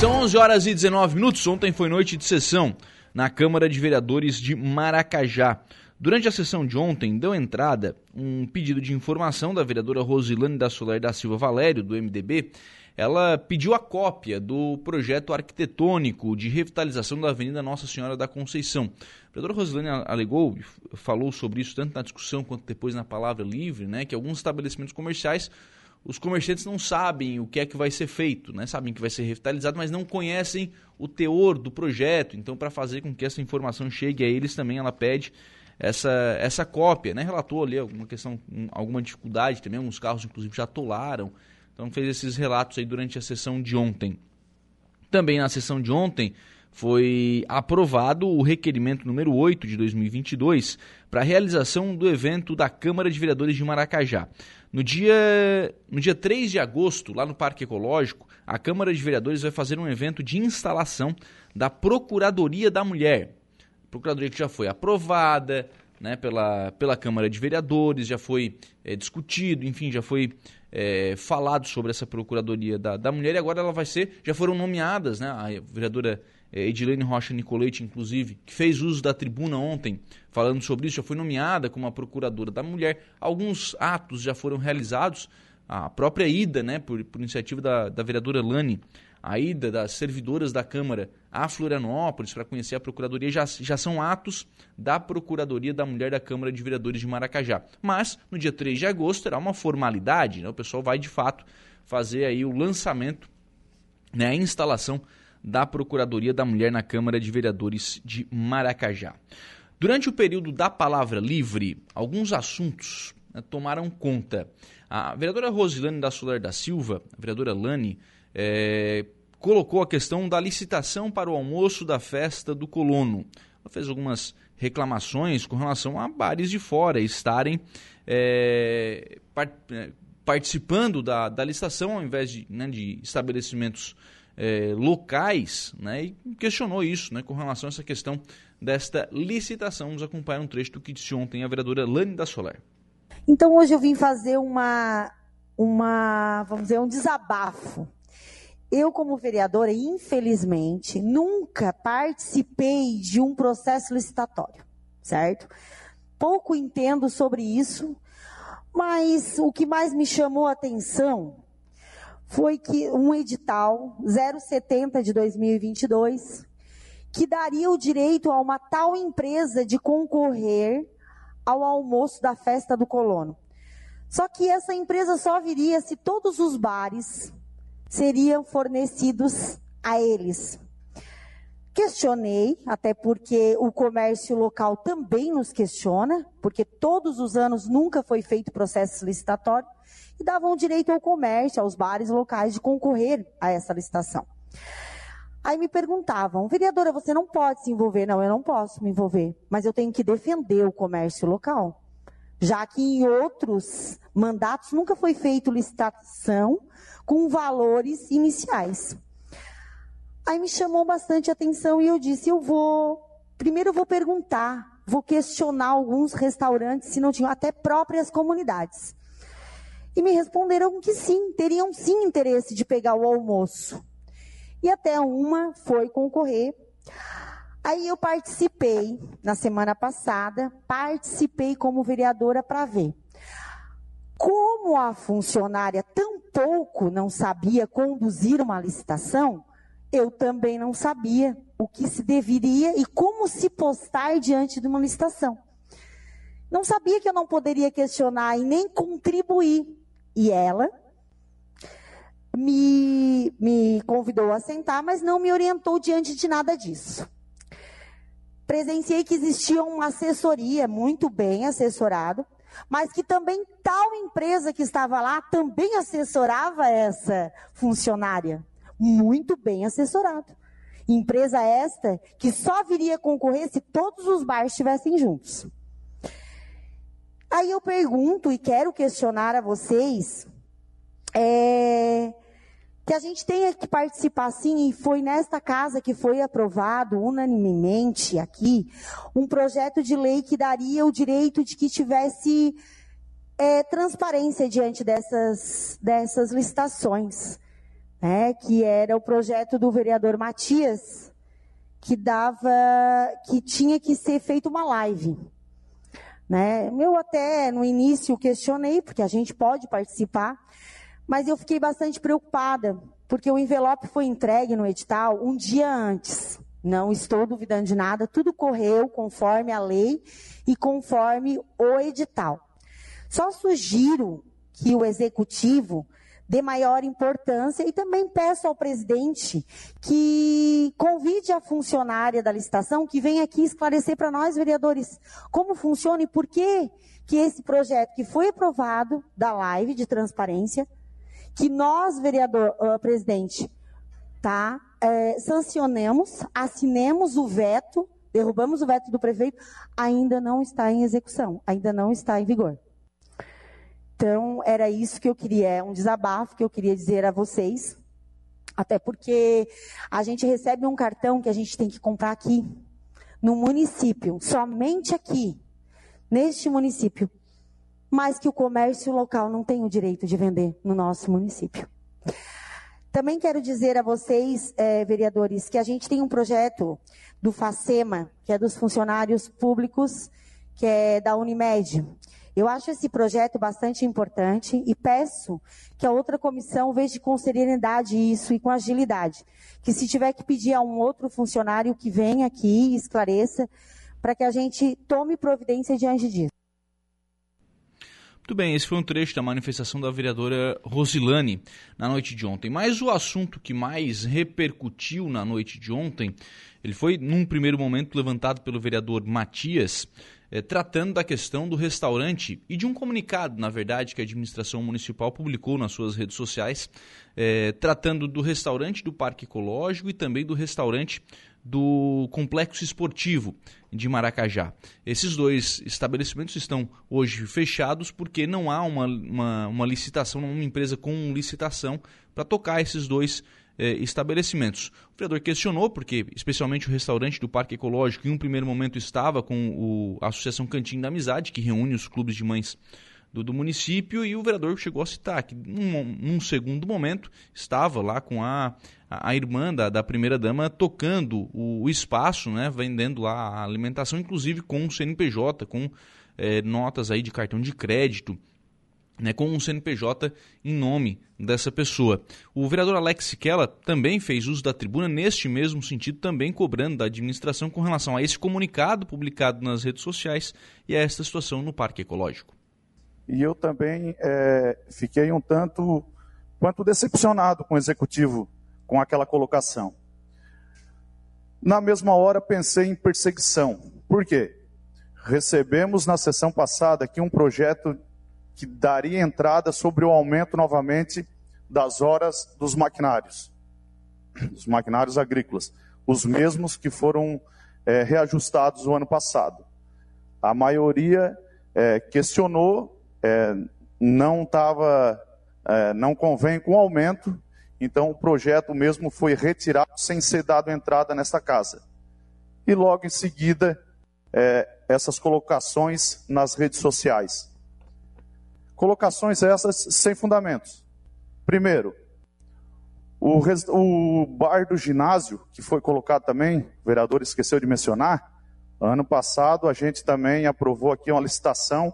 São 11 horas e 19 minutos. Ontem foi noite de sessão na Câmara de Vereadores de Maracajá. Durante a sessão de ontem, deu entrada um pedido de informação da vereadora Rosilane da Solar da Silva Valério, do MDB. Ela pediu a cópia do projeto arquitetônico de revitalização da Avenida Nossa Senhora da Conceição. A vereadora Rosilane alegou, falou sobre isso tanto na discussão quanto depois na palavra livre, né, que alguns estabelecimentos comerciais os comerciantes não sabem o que é que vai ser feito, né? sabem que vai ser revitalizado, mas não conhecem o teor do projeto. Então, para fazer com que essa informação chegue a eles também, ela pede essa, essa cópia. Né? Relatou ali alguma questão, alguma dificuldade também, alguns carros inclusive já atolaram. Então, fez esses relatos aí durante a sessão de ontem. Também na sessão de ontem, foi aprovado o requerimento número 8 de 2022 para a realização do evento da Câmara de Vereadores de Maracajá. No dia, no dia 3 de agosto, lá no Parque Ecológico, a Câmara de Vereadores vai fazer um evento de instalação da Procuradoria da Mulher. Procuradoria que já foi aprovada né, pela, pela Câmara de Vereadores, já foi é, discutido, enfim, já foi é, falado sobre essa Procuradoria da, da Mulher e agora ela vai ser, já foram nomeadas, né, a vereadora é, Edilene Rocha Nicolete, inclusive, que fez uso da tribuna ontem, falando sobre isso, já foi nomeada como a procuradora da mulher. Alguns atos já foram realizados. A própria ida, né, por, por iniciativa da, da vereadora Lani, a ida das servidoras da Câmara a Florianópolis para conhecer a Procuradoria já, já são atos da Procuradoria da Mulher da Câmara de Vereadores de Maracajá. Mas, no dia 3 de agosto, terá uma formalidade, né? o pessoal vai de fato fazer aí o lançamento, né, a instalação da Procuradoria da Mulher na Câmara de Vereadores de Maracajá. Durante o período da palavra livre, alguns assuntos né, tomaram conta. A vereadora Rosilane da Solar da Silva, a vereadora Lani, é, colocou a questão da licitação para o almoço da festa do colono. Ela fez algumas reclamações com relação a bares de fora estarem é, é participando da, da licitação ao invés de, né, de estabelecimentos é, locais, né, e questionou isso né, com relação a essa questão desta licitação. Vamos acompanhar um trecho do que disse ontem a vereadora Lani da Solar. Então hoje eu vim fazer uma, uma vamos dizer, um desabafo. Eu, como vereadora, infelizmente, nunca participei de um processo licitatório, certo? Pouco entendo sobre isso, mas o que mais me chamou a atenção foi que um edital 070 de 2022 que daria o direito a uma tal empresa de concorrer ao almoço da festa do colono. Só que essa empresa só viria se todos os bares seriam fornecidos a eles. Questionei, até porque o comércio local também nos questiona, porque todos os anos nunca foi feito processo licitatório e davam direito ao comércio, aos bares locais de concorrer a essa licitação. Aí me perguntavam, vereadora, você não pode se envolver. Não, eu não posso me envolver, mas eu tenho que defender o comércio local. Já que em outros mandatos nunca foi feito licitação com valores iniciais. Aí me chamou bastante atenção e eu disse, eu vou, primeiro eu vou perguntar, vou questionar alguns restaurantes se não tinham até próprias comunidades. E me responderam que sim, teriam sim interesse de pegar o almoço. E até uma foi concorrer. Aí eu participei na semana passada, participei como vereadora para ver. Como a funcionária tão pouco não sabia conduzir uma licitação, eu também não sabia o que se deveria e como se postar diante de uma licitação. Não sabia que eu não poderia questionar e nem contribuir e ela me, me convidou a sentar, mas não me orientou diante de nada disso. Presenciei que existia uma assessoria muito bem assessorado, mas que também tal empresa que estava lá também assessorava essa funcionária. Muito bem assessorado. Empresa esta que só viria concorrer se todos os bares estivessem juntos. Aí eu pergunto e quero questionar a vocês é, que a gente tenha que participar sim, e foi nesta casa que foi aprovado unanimemente aqui um projeto de lei que daria o direito de que tivesse é, transparência diante dessas, dessas licitações. né, que era o projeto do vereador Matias, que dava, que tinha que ser feita uma live. Né? Eu até no início questionei, porque a gente pode participar, mas eu fiquei bastante preocupada, porque o envelope foi entregue no edital um dia antes. Não estou duvidando de nada, tudo correu conforme a lei e conforme o edital. Só sugiro que o executivo dê maior importância e também peço ao presidente que convide a funcionária da licitação que venha aqui esclarecer para nós, vereadores, como funciona e por que que esse projeto que foi aprovado da live de transparência, que nós, vereador, uh, presidente, tá, é, sancionemos, assinemos o veto, derrubamos o veto do prefeito, ainda não está em execução, ainda não está em vigor. Então, era isso que eu queria, um desabafo que eu queria dizer a vocês. Até porque a gente recebe um cartão que a gente tem que comprar aqui, no município, somente aqui, neste município, mas que o comércio local não tem o direito de vender no nosso município. Também quero dizer a vocês, eh, vereadores, que a gente tem um projeto do FACEMA, que é dos funcionários públicos, que é da Unimed. Eu acho esse projeto bastante importante e peço que a outra comissão veja com serenidade isso e com agilidade. Que se tiver que pedir a um outro funcionário que venha aqui e esclareça, para que a gente tome providência diante disso. Muito bem, esse foi um trecho da manifestação da vereadora Rosilane na noite de ontem. Mas o assunto que mais repercutiu na noite de ontem, ele foi, num primeiro momento, levantado pelo vereador Matias, é, tratando da questão do restaurante e de um comunicado, na verdade, que a administração municipal publicou nas suas redes sociais, é, tratando do restaurante do Parque Ecológico e também do restaurante do Complexo Esportivo de Maracajá. Esses dois estabelecimentos estão hoje fechados porque não há uma, uma, uma licitação, uma empresa com licitação para tocar esses dois eh, estabelecimentos. O vereador questionou, porque especialmente o restaurante do Parque Ecológico, em um primeiro momento estava com o, a Associação Cantinho da Amizade, que reúne os clubes de mães do, do, município, e o vereador chegou a citar que, num, num segundo momento, estava lá com a, a, irmã da, da primeira-dama tocando o, o, espaço, né, vendendo lá a alimentação, inclusive com o CNPJ, com eh, notas aí de cartão de crédito né, com um CNPJ em nome dessa pessoa. O vereador Alex Siquela também fez uso da tribuna neste mesmo sentido, também cobrando da administração com relação a esse comunicado publicado nas redes sociais e a esta situação no Parque Ecológico. E eu também é, fiquei um tanto quanto decepcionado com o executivo com aquela colocação. Na mesma hora pensei em perseguição. Por quê? Recebemos na sessão passada aqui um projeto que daria entrada sobre o aumento novamente das horas dos maquinários, dos maquinários agrícolas, os mesmos que foram é, reajustados o ano passado. A maioria é, questionou, é, não estava, é, não convém com o aumento, então o projeto mesmo foi retirado sem ser dado entrada nesta casa. E logo em seguida, é, essas colocações nas redes sociais. Colocações essas sem fundamentos. Primeiro, o, o bar do ginásio, que foi colocado também, o vereador esqueceu de mencionar, ano passado a gente também aprovou aqui uma licitação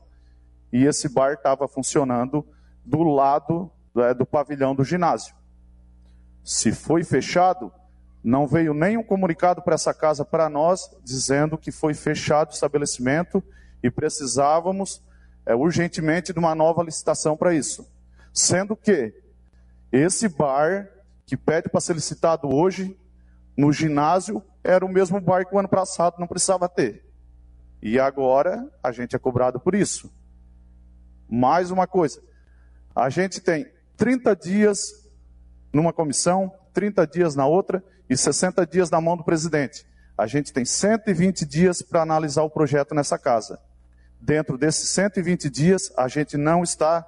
e esse bar estava funcionando do lado é, do pavilhão do ginásio. Se foi fechado, não veio nenhum comunicado para essa casa para nós dizendo que foi fechado o estabelecimento e precisávamos é, urgentemente de uma nova licitação para isso. Sendo que esse bar que pede para ser licitado hoje, no ginásio, era o mesmo bar que o ano passado não precisava ter. E agora a gente é cobrado por isso. Mais uma coisa, a gente tem 30 dias numa comissão, 30 dias na outra e 60 dias na mão do presidente. A gente tem 120 dias para analisar o projeto nessa casa dentro desses 120 dias, a gente não está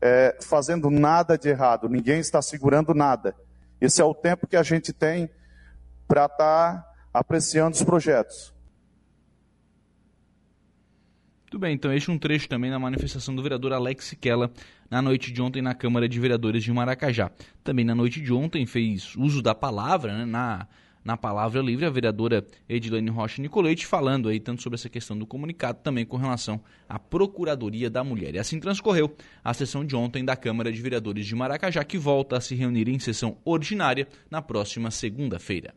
é, fazendo nada de errado, ninguém está segurando nada. Esse é o tempo que a gente tem para estar tá apreciando os projetos. Muito bem, então este é um trecho também da manifestação do vereador Alex Siquela na noite de ontem na Câmara de Vereadores de Maracajá. Também na noite de ontem fez uso da palavra, né, na, na palavra livre, a vereadora Edilene Rocha Nicolete, falando aí tanto sobre essa questão do comunicado, também com relação à Procuradoria da Mulher. E assim transcorreu a sessão de ontem da Câmara de Vereadores de Maracajá, que volta a se reunir em sessão ordinária na próxima segunda-feira.